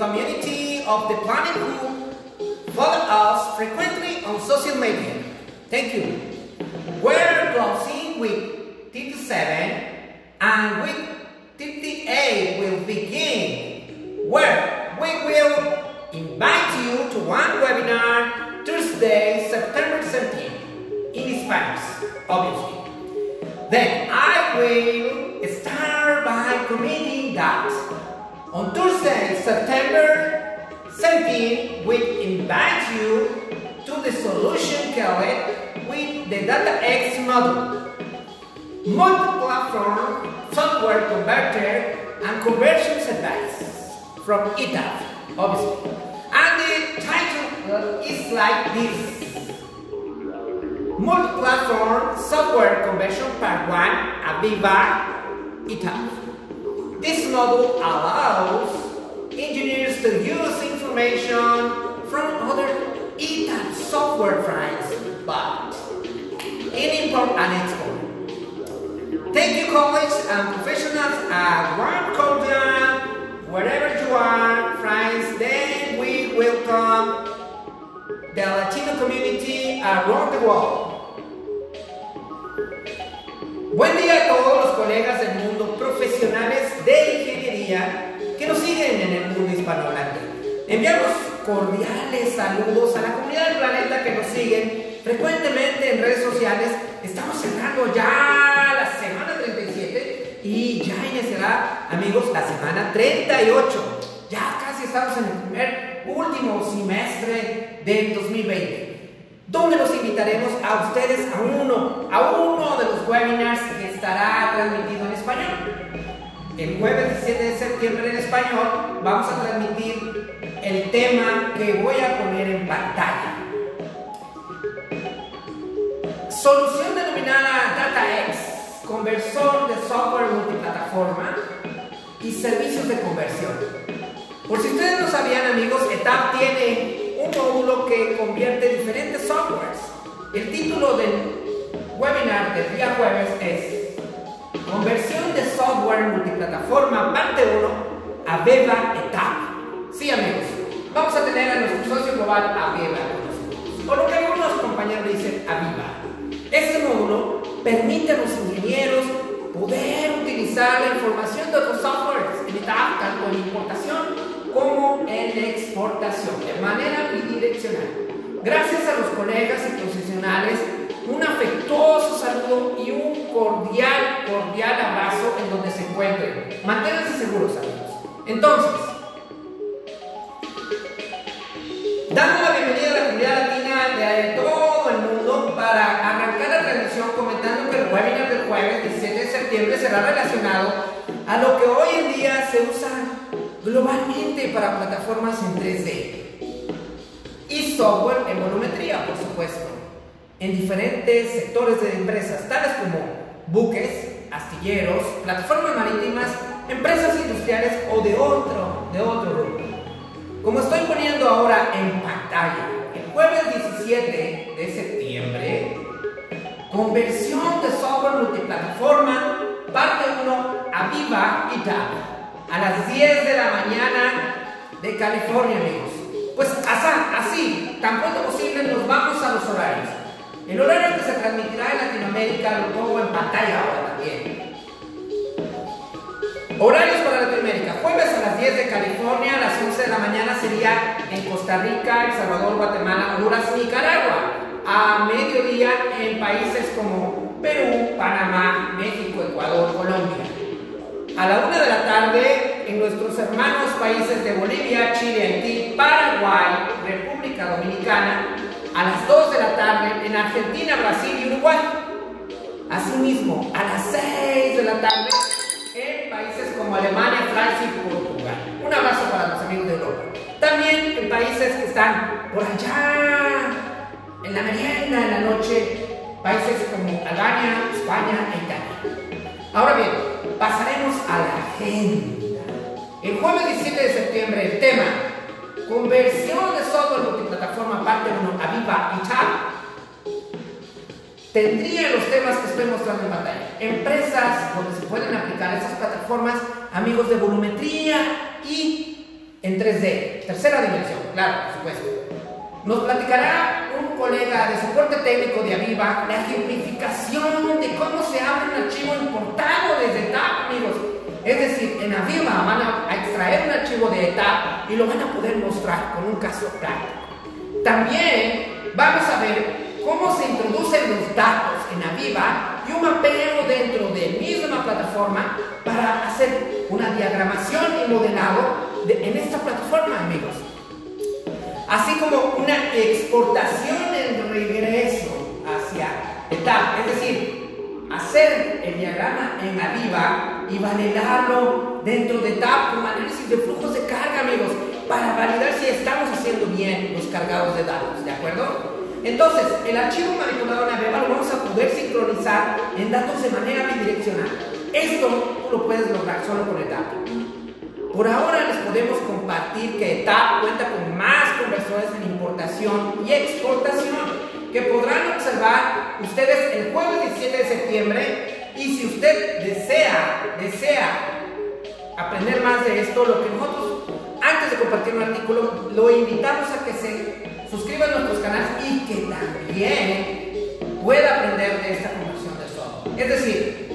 community of the planet who follow us frequently on social media. Thank you. We're closing with 57 and week 58 will begin where we will invite you to one webinar Tuesday, September 17th in Spanish, obviously. Then I will start by committing that on Tuesday, September 17th, we invite you to the solution Kelly with the DataX model. Multi-platform software converter and conversions advice from ETAP, obviously. And the title is like this. Multi-platform software conversion part 1, Aviva ETAP. This model allows engineers to use information from other ETAP software files, but in import and export. Thank you, colleagues and professionals at one cordial, wherever you are, friends. Then we welcome the Latino community around the world. Que nos siguen en el mundo hispanohablante. Enviamos cordiales saludos a la comunidad del planeta que nos siguen frecuentemente en redes sociales. Estamos cerrando ya la semana 37 y ya iniciará, amigos, la semana 38. Ya casi estamos en el primer último semestre del 2020 donde los invitaremos a ustedes a uno, a uno de los webinars que estará transmitido en español. El jueves 17 de septiembre en español vamos a transmitir el tema que voy a poner en pantalla. Solución denominada DataX, conversor de software multiplataforma y servicios de conversión. Por si ustedes no sabían amigos, ETAP tiene un módulo que convierte diferentes softwares. El título del webinar del día jueves es Conversión de software multiplataforma parte 1 a Beba ETAP. Sí amigos, vamos a tener a nuestro socio global Aveva con O lo que algunos compañeros dicen Aviva. Este módulo permite a los ingenieros poder utilizar la información de otros softwares en ETAP, tanto en importación como en exportación, de manera bidireccional. Gracias a los colegas y profesionales, un afectuoso saludo y un cordial, cordial abrazo en donde se encuentren. Manténganse seguros, amigos. Entonces, dando la bienvenida a la comunidad latina de todo el mundo para arrancar la transmisión comentando que el webinar del jueves 17 de septiembre será relacionado a lo que hoy en día se usa globalmente para plataformas en 3D y software en volumetría, por supuesto, en diferentes sectores de empresas, tales como buques, astilleros, plataformas marítimas, empresas industriales o de otro, de otro grupo. Como estoy poniendo ahora en pantalla, el jueves 17 de septiembre, conversión de software multiplataforma, parte 1, Aviva TAP a las 10 de la mañana de California, amigos. Pues así, así, tan pronto posible nos vamos a los horarios. El horario que se transmitirá en Latinoamérica lo pongo en pantalla ahora también. Horarios para Latinoamérica. Jueves a las 10 de California, a las 11 de la mañana sería en Costa Rica, El Salvador, Guatemala, Honduras, Nicaragua. A mediodía en países como Perú, Panamá, México, Ecuador, Colombia. A la una de la tarde, en nuestros hermanos países de Bolivia, Chile, Haití, Paraguay, República Dominicana, a las 2 de la tarde en Argentina, Brasil y Uruguay. Asimismo, a las 6 de la tarde en países como Alemania, Francia y Portugal. Un abrazo para los amigos de Europa. También en países que están por allá, en la merienda, en la noche, países como Albania, España e Italia. Ahora bien, pasaremos a la agenda. El jueves 17 de septiembre el tema Conversión de software multiplataforma parte 1 Aviva y Chat tendría los temas que estoy mostrando en pantalla. Empresas donde se pueden aplicar plataformas plataformas, amigos, de volumetría y en 3D, tercera dimensión, claro, por supuesto. Nos platicará un colega de soporte técnico de Aviva la ejemplificación de cómo se abre un archivo importado desde TAP, amigos. Es decir, en Aviva van a extraer un archivo de TAP y lo van a poder mostrar con un caso práctico. También vamos a ver cómo se introducen los datos en Aviva y un mapeo dentro de misma plataforma para hacer una diagramación y modelado en esta plataforma, amigos. Así como una exportación en regreso hacia etapa, es decir, hacer el diagrama en Aviva y validarlo dentro de TAP con análisis de flujos de carga, amigos, para validar si estamos haciendo bien los cargados de datos, ¿de acuerdo? Entonces, el archivo manipulado Aviva lo vamos a poder sincronizar en datos de manera bidireccional. Esto tú lo puedes lograr solo con etapa. Por ahora les podemos compartir que ETAP cuenta con más conversores en importación y exportación que podrán observar ustedes el jueves 17 de septiembre y si usted desea, desea aprender más de esto, lo que nosotros de compartir un artículo lo invitamos a que se suscriba a nuestros canales y que también pueda aprender de esta conversión de software. Es decir,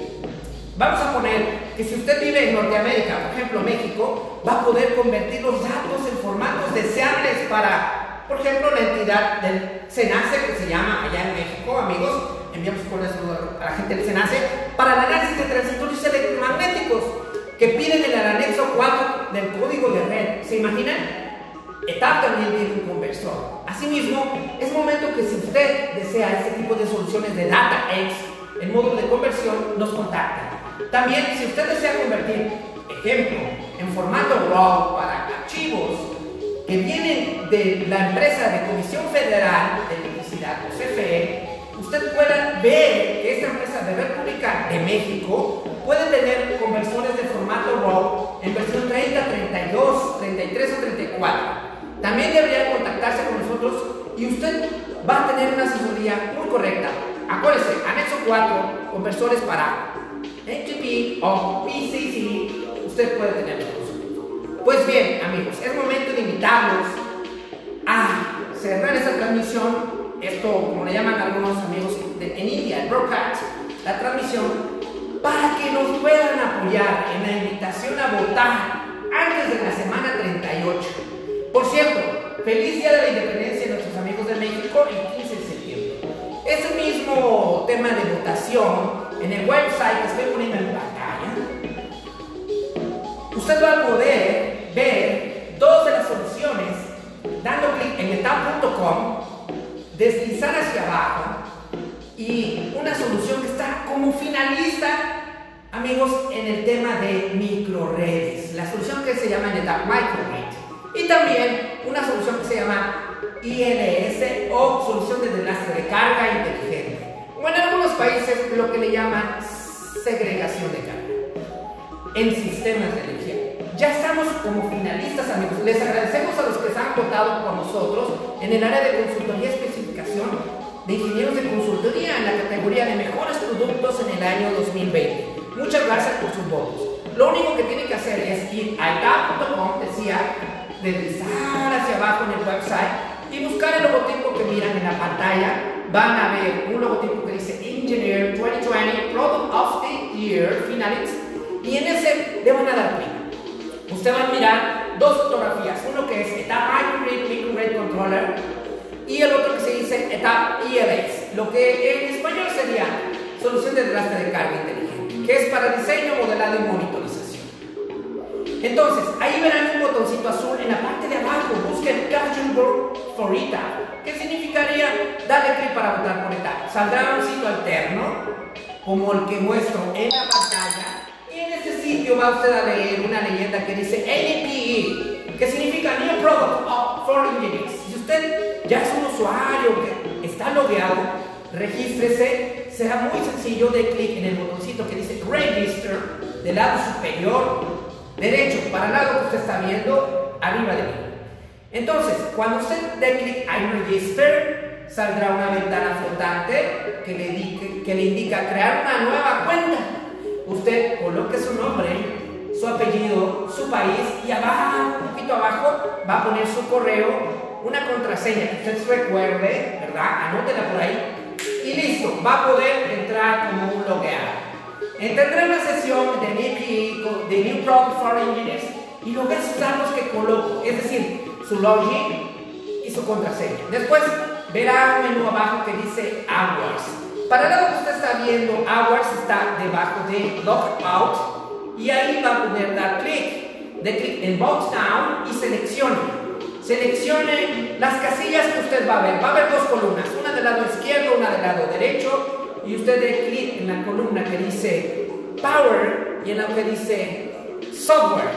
Vamos a poner que si usted vive en Norteamérica, por ejemplo México, va a poder convertir los datos en formatos deseables para, por ejemplo, la entidad del SENACE, que se llama allá en México, amigos, enviamos un saludo a la gente del SENACE, para el análisis de transitorios electromagnéticos que piden en el anexo 4 del código de red. ¿Se imaginan? ETAP también tiene un conversor. Asimismo, es momento que si usted desea este tipo de soluciones de DataX, el módulo de conversión, nos contacta. También, si usted desea convertir, ejemplo, en formato RAW para archivos que vienen de la empresa de Comisión Federal de Electricidad, o CFE, usted pueda ver que esta empresa de República de México También debería contactarse con nosotros y usted va a tener una asesoría muy correcta. Acuérdese, anexo 4, conversores para HTTP o PCC, usted puede tenerlos. Pues bien, amigos, es momento de invitarlos a cerrar esta transmisión, esto como le llaman algunos amigos de, en India, el broadcast, la transmisión, para que nos puedan apoyar en la invitación a votar antes de la semana por cierto, feliz día de la independencia de nuestros amigos de México el 15 de septiembre. Ese mismo tema de votación en el website que estoy poniendo en pantalla, usted va a poder ver dos de las soluciones dando clic en etap.com, deslizar hacia abajo y una solución que está como finalista, amigos, en el tema de microredes. La solución que se llama Etap Microred. Y también una solución que se llama ILS o solución de enlace de carga inteligente o en algunos países lo que le llaman segregación de carga en sistemas de energía. Ya estamos como finalistas, amigos. Les agradecemos a los que se han votado por nosotros en el área de consultoría especificación de ingenieros de consultoría en la categoría de mejores productos en el año 2020. Muchas gracias por sus votos. Lo único que tienen que hacer es ir a etap.com, decía, deslizar hacia abajo en el website y buscar el logotipo que miran en la pantalla. Van a ver un logotipo que dice Engineer 2020 Product of the Year Finalists y en ese le van a dar clic. Usted va a mirar dos fotografías, uno que es Etap Microgrid Microgrid Controller y el otro que se dice Etap ELS, lo que en español sería Solución de Desgaste de Carga Inteligente, que es para diseño, modelado y monitorización. Entonces, ahí verán un botoncito azul en la parte de abajo, busquen Capture for ETAP, que significaría darle clic para votar por ETAP. Saldrá un sitio alterno, como el que muestro en la pantalla, y en este sitio va usted a leer una leyenda que dice NPE, que significa New Product for Engineers. Si usted ya es un usuario que está logueado, regístrese, será muy sencillo de clic en el botoncito que dice Register del lado superior derecho, para el lado que usted está viendo, arriba de mí. Entonces, cuando usted dé clic en Register, saldrá una ventana flotante que le, que le indica crear una nueva cuenta. Usted coloque su nombre su apellido, su país y abajo, un poquito abajo, va a poner su correo, una contraseña que usted recuerde, ¿verdad? Anótela por ahí y listo, va a poder entrar como un logueado. Entrará en una sesión de NIPI, de New Product for Engineers y lo esos datos que coloco, es decir, su login y su contraseña. Después verá un menú abajo que dice Hours. Para lado que usted está viendo, Hours está debajo de Logout y ahí va a poder dar clic. De clic en Box Down y seleccione. Seleccione las casillas que usted va a ver. Va a haber dos columnas, una del lado izquierdo, una del lado derecho. Y usted dé clic en la columna que dice Power y en la que dice Software,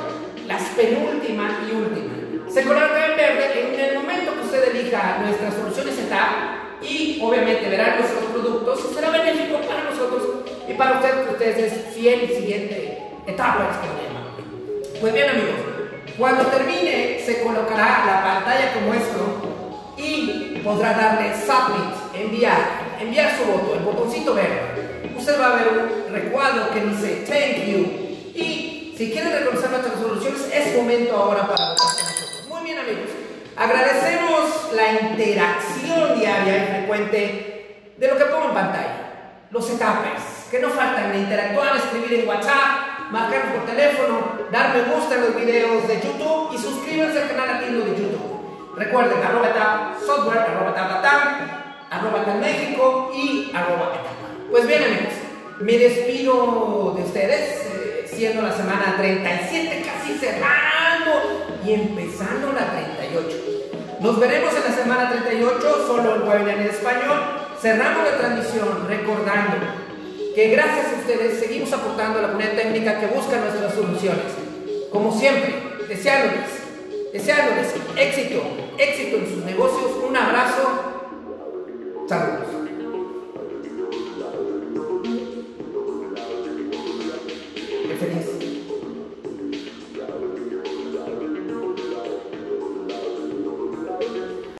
las penúltima y última. Se coloca en verde en el momento que usted elija nuestras soluciones setup y obviamente verá nuestros productos será benéfico para nosotros y para usted que usted es fiel y siguiente etapa este. Pues bien amigos, cuando termine, se colocará la pantalla como esto y podrá darle Submit, enviar, enviar su voto, el botoncito verde. Usted va a ver un recuadro que dice Thank you. Y si quieren reconocer nuestras resoluciones, es momento ahora para votar con nosotros. Muy bien, amigos. Agradecemos la interacción diaria y frecuente de lo que pongo en pantalla. Los etapas que no faltan interactuar, escribir en WhatsApp, marcarnos por teléfono, dar me gusta en los videos de YouTube y suscríbanse al canal latino de YouTube. Recuerden, arroba etap software, arroba etap arroba México y arroba etapa. Pues bien amigos, me despido de ustedes, eh, siendo la semana 37 casi cerrando y empezando la 38. Nos veremos en la semana 38, solo el webinar en español. Cerramos la transmisión recordando que gracias a ustedes seguimos aportando la comunidad técnica que busca nuestras soluciones. Como siempre, deseándoles, deseándoles éxito, éxito en sus negocios. Un abrazo. Saludos.